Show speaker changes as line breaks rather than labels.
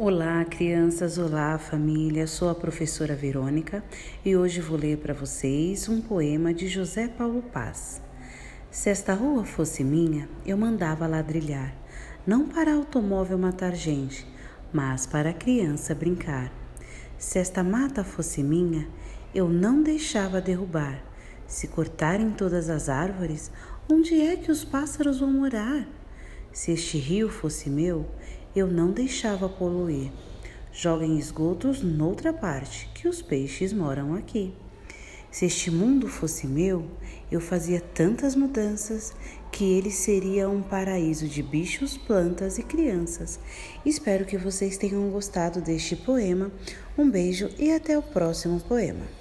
Olá, crianças, olá, família. Sou a professora Verônica e hoje vou ler para vocês um poema de José Paulo Paz. Se esta rua fosse minha, eu mandava ladrilhar, não para automóvel matar gente, mas para criança brincar. Se esta mata fosse minha, eu não deixava derrubar. Se cortarem todas as árvores, onde é que os pássaros vão morar? Se este rio fosse meu, eu não deixava poluir. Joguem esgotos noutra parte, que os peixes moram aqui. Se este mundo fosse meu, eu fazia tantas mudanças que ele seria um paraíso de bichos, plantas e crianças. Espero que vocês tenham gostado deste poema. Um beijo e até o próximo poema.